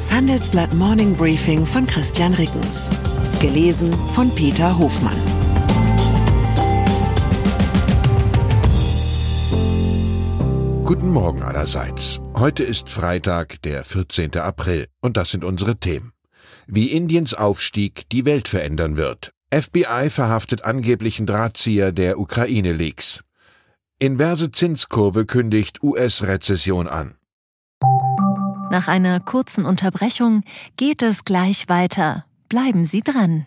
Das Handelsblatt Morning Briefing von Christian Rickens. Gelesen von Peter Hofmann. Guten Morgen allerseits. Heute ist Freitag, der 14. April, und das sind unsere Themen. Wie Indiens Aufstieg die Welt verändern wird. FBI verhaftet angeblichen Drahtzieher der Ukraine-Leaks. Inverse Zinskurve kündigt US-Rezession an. Nach einer kurzen Unterbrechung geht es gleich weiter. Bleiben Sie dran.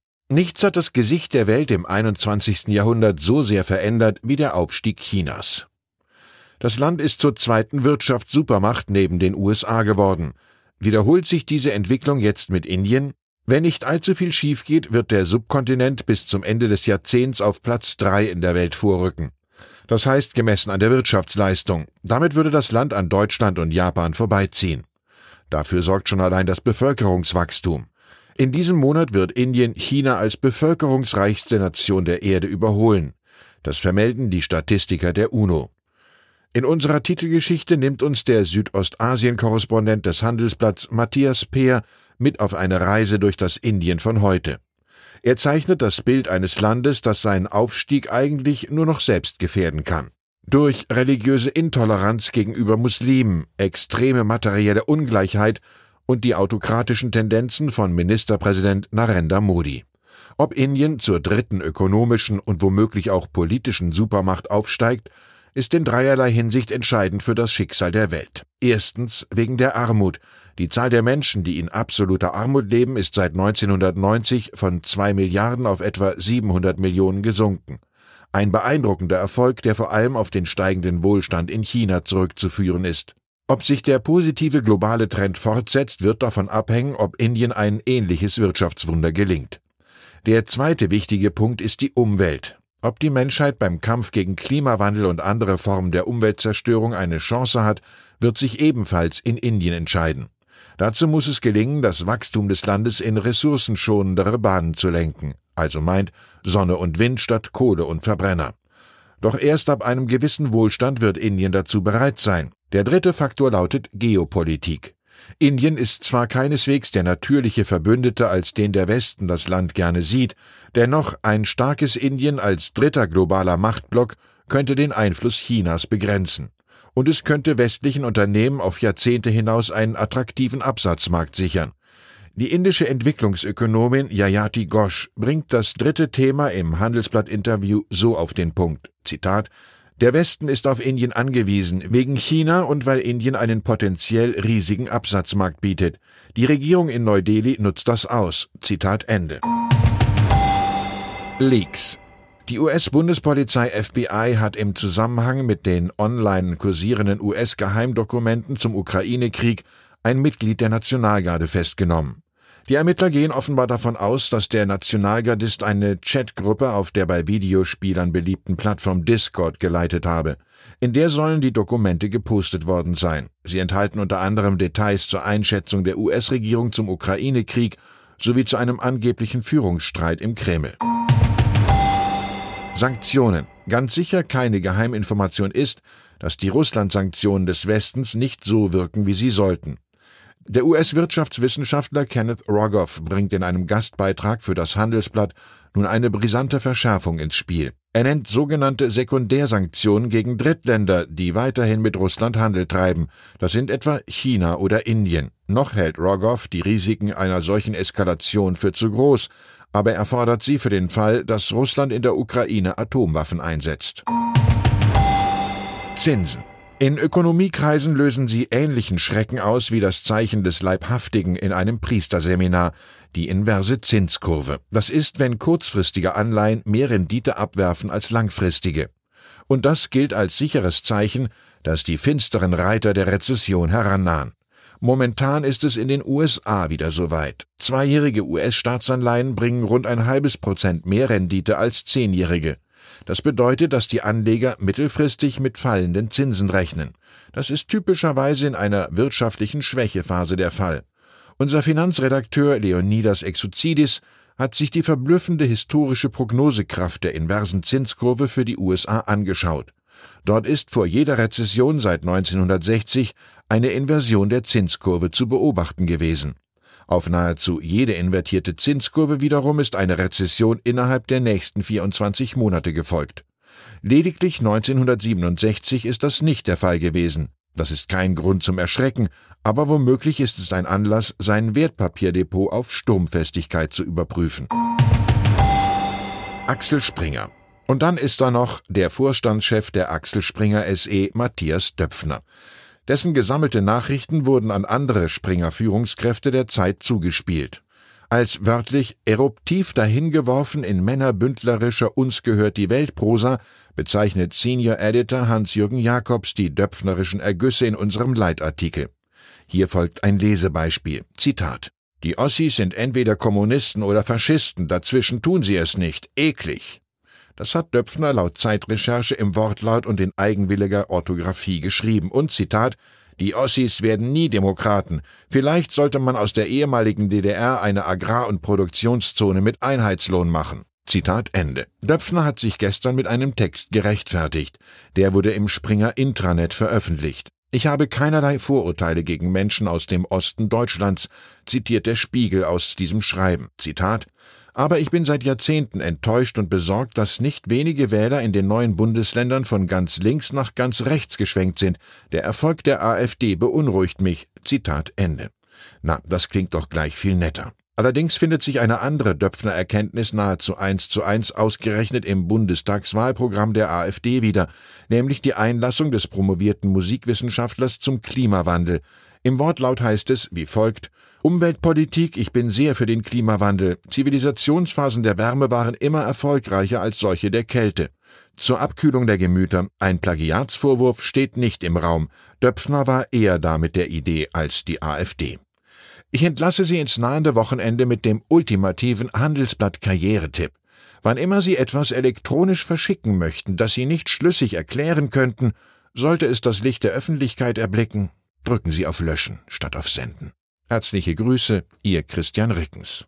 Nichts hat das Gesicht der Welt im 21. Jahrhundert so sehr verändert wie der Aufstieg Chinas. Das Land ist zur zweiten Wirtschaftssupermacht neben den USA geworden. Wiederholt sich diese Entwicklung jetzt mit Indien? Wenn nicht allzu viel schief geht, wird der Subkontinent bis zum Ende des Jahrzehnts auf Platz drei in der Welt vorrücken. Das heißt gemessen an der Wirtschaftsleistung. Damit würde das Land an Deutschland und Japan vorbeiziehen. Dafür sorgt schon allein das Bevölkerungswachstum. In diesem Monat wird Indien China als bevölkerungsreichste Nation der Erde überholen. Das vermelden die Statistiker der UNO. In unserer Titelgeschichte nimmt uns der Südostasien-Korrespondent des Handelsblatts Matthias Peer mit auf eine Reise durch das Indien von heute. Er zeichnet das Bild eines Landes, das seinen Aufstieg eigentlich nur noch selbst gefährden kann. Durch religiöse Intoleranz gegenüber Muslimen, extreme materielle Ungleichheit und die autokratischen Tendenzen von Ministerpräsident Narendra Modi. Ob Indien zur dritten ökonomischen und womöglich auch politischen Supermacht aufsteigt, ist in dreierlei Hinsicht entscheidend für das Schicksal der Welt. Erstens wegen der Armut. Die Zahl der Menschen, die in absoluter Armut leben, ist seit 1990 von zwei Milliarden auf etwa 700 Millionen gesunken. Ein beeindruckender Erfolg, der vor allem auf den steigenden Wohlstand in China zurückzuführen ist. Ob sich der positive globale Trend fortsetzt, wird davon abhängen, ob Indien ein ähnliches Wirtschaftswunder gelingt. Der zweite wichtige Punkt ist die Umwelt. Ob die Menschheit beim Kampf gegen Klimawandel und andere Formen der Umweltzerstörung eine Chance hat, wird sich ebenfalls in Indien entscheiden. Dazu muss es gelingen, das Wachstum des Landes in ressourcenschonendere Bahnen zu lenken, also meint Sonne und Wind statt Kohle und Verbrenner. Doch erst ab einem gewissen Wohlstand wird Indien dazu bereit sein. Der dritte Faktor lautet Geopolitik. Indien ist zwar keineswegs der natürliche Verbündete, als den der Westen das Land gerne sieht, dennoch ein starkes Indien als dritter globaler Machtblock könnte den Einfluss Chinas begrenzen. Und es könnte westlichen Unternehmen auf Jahrzehnte hinaus einen attraktiven Absatzmarkt sichern. Die indische Entwicklungsökonomin Yayati Ghosh bringt das dritte Thema im Handelsblatt-Interview so auf den Punkt. Zitat der Westen ist auf Indien angewiesen, wegen China und weil Indien einen potenziell riesigen Absatzmarkt bietet. Die Regierung in Neu-Delhi nutzt das aus. Zitat Ende. Leaks. Die US-Bundespolizei FBI hat im Zusammenhang mit den online kursierenden US-Geheimdokumenten zum Ukraine-Krieg ein Mitglied der Nationalgarde festgenommen. Die Ermittler gehen offenbar davon aus, dass der Nationalgardist eine Chatgruppe auf der bei Videospielern beliebten Plattform Discord geleitet habe. In der sollen die Dokumente gepostet worden sein. Sie enthalten unter anderem Details zur Einschätzung der US-Regierung zum Ukraine-Krieg sowie zu einem angeblichen Führungsstreit im Kreml. Sanktionen. Ganz sicher keine Geheiminformation ist, dass die Russland-Sanktionen des Westens nicht so wirken, wie sie sollten. Der US-Wirtschaftswissenschaftler Kenneth Rogoff bringt in einem Gastbeitrag für das Handelsblatt nun eine brisante Verschärfung ins Spiel. Er nennt sogenannte Sekundärsanktionen gegen Drittländer, die weiterhin mit Russland Handel treiben. Das sind etwa China oder Indien. Noch hält Rogoff die Risiken einer solchen Eskalation für zu groß, aber er fordert sie für den Fall, dass Russland in der Ukraine Atomwaffen einsetzt. Zinsen. In Ökonomiekreisen lösen sie ähnlichen Schrecken aus wie das Zeichen des Leibhaftigen in einem Priesterseminar, die inverse Zinskurve. Das ist, wenn kurzfristige Anleihen mehr Rendite abwerfen als langfristige. Und das gilt als sicheres Zeichen, dass die finsteren Reiter der Rezession herannahen. Momentan ist es in den USA wieder soweit. Zweijährige US-Staatsanleihen bringen rund ein halbes Prozent mehr Rendite als zehnjährige. Das bedeutet, dass die Anleger mittelfristig mit fallenden Zinsen rechnen. Das ist typischerweise in einer wirtschaftlichen Schwächephase der Fall. Unser Finanzredakteur Leonidas Exuzidis hat sich die verblüffende historische Prognosekraft der inversen Zinskurve für die USA angeschaut. Dort ist vor jeder Rezession seit 1960 eine Inversion der Zinskurve zu beobachten gewesen. Auf nahezu jede invertierte Zinskurve wiederum ist eine Rezession innerhalb der nächsten 24 Monate gefolgt. Lediglich 1967 ist das nicht der Fall gewesen. Das ist kein Grund zum Erschrecken, aber womöglich ist es ein Anlass, sein Wertpapierdepot auf Sturmfestigkeit zu überprüfen. Axel Springer. Und dann ist da noch der Vorstandschef der Axel Springer SE, Matthias Döpfner. Dessen gesammelte Nachrichten wurden an andere Springer-Führungskräfte der Zeit zugespielt. Als wörtlich eruptiv dahingeworfen in männerbündlerischer Uns gehört die Weltprosa bezeichnet Senior Editor Hans-Jürgen Jakobs die döpfnerischen Ergüsse in unserem Leitartikel. Hier folgt ein Lesebeispiel. Zitat. Die Ossis sind entweder Kommunisten oder Faschisten, dazwischen tun sie es nicht. Eklig. Das hat Döpfner laut Zeitrecherche im Wortlaut und in eigenwilliger Orthographie geschrieben und Zitat die Ossis werden nie Demokraten. Vielleicht sollte man aus der ehemaligen DDR eine Agrar- und Produktionszone mit Einheitslohn machen. Zitat Ende. Döpfner hat sich gestern mit einem Text gerechtfertigt. Der wurde im Springer Intranet veröffentlicht. Ich habe keinerlei Vorurteile gegen Menschen aus dem Osten Deutschlands, zitiert der Spiegel aus diesem Schreiben. Zitat aber ich bin seit Jahrzehnten enttäuscht und besorgt, dass nicht wenige Wähler in den neuen Bundesländern von ganz links nach ganz rechts geschwenkt sind. Der Erfolg der AfD beunruhigt mich. Zitat Ende. Na, das klingt doch gleich viel netter. Allerdings findet sich eine andere Döpfner Erkenntnis nahezu eins zu eins ausgerechnet im Bundestagswahlprogramm der AfD wieder, nämlich die Einlassung des promovierten Musikwissenschaftlers zum Klimawandel. Im Wortlaut heißt es wie folgt Umweltpolitik, ich bin sehr für den Klimawandel. Zivilisationsphasen der Wärme waren immer erfolgreicher als solche der Kälte. Zur Abkühlung der Gemüter, ein Plagiatsvorwurf steht nicht im Raum. Döpfner war eher da mit der Idee als die AfD. Ich entlasse Sie ins nahende Wochenende mit dem ultimativen Handelsblatt Karrieretipp. Wann immer Sie etwas elektronisch verschicken möchten, das Sie nicht schlüssig erklären könnten, sollte es das Licht der Öffentlichkeit erblicken, drücken Sie auf Löschen statt auf Senden. Herzliche Grüße, Ihr Christian Rickens.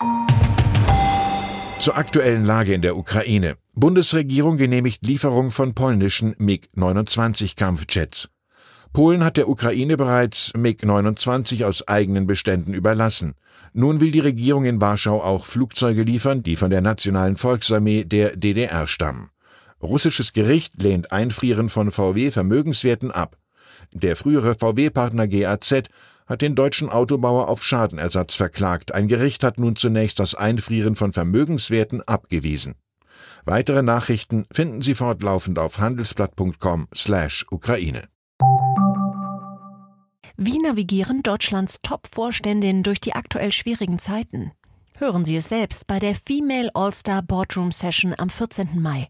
Zur aktuellen Lage in der Ukraine. Bundesregierung genehmigt Lieferung von polnischen MiG-29 Kampfjets. Polen hat der Ukraine bereits MiG-29 aus eigenen Beständen überlassen. Nun will die Regierung in Warschau auch Flugzeuge liefern, die von der Nationalen Volksarmee der DDR stammen. Russisches Gericht lehnt Einfrieren von VW-Vermögenswerten ab. Der frühere VW-Partner GAZ hat den deutschen Autobauer auf Schadenersatz verklagt. Ein Gericht hat nun zunächst das Einfrieren von Vermögenswerten abgewiesen. Weitere Nachrichten finden Sie fortlaufend auf handelsblatt.com/Ukraine. Wie navigieren Deutschlands Top-Vorständinnen durch die aktuell schwierigen Zeiten? Hören Sie es selbst bei der Female All-Star Boardroom Session am 14. Mai.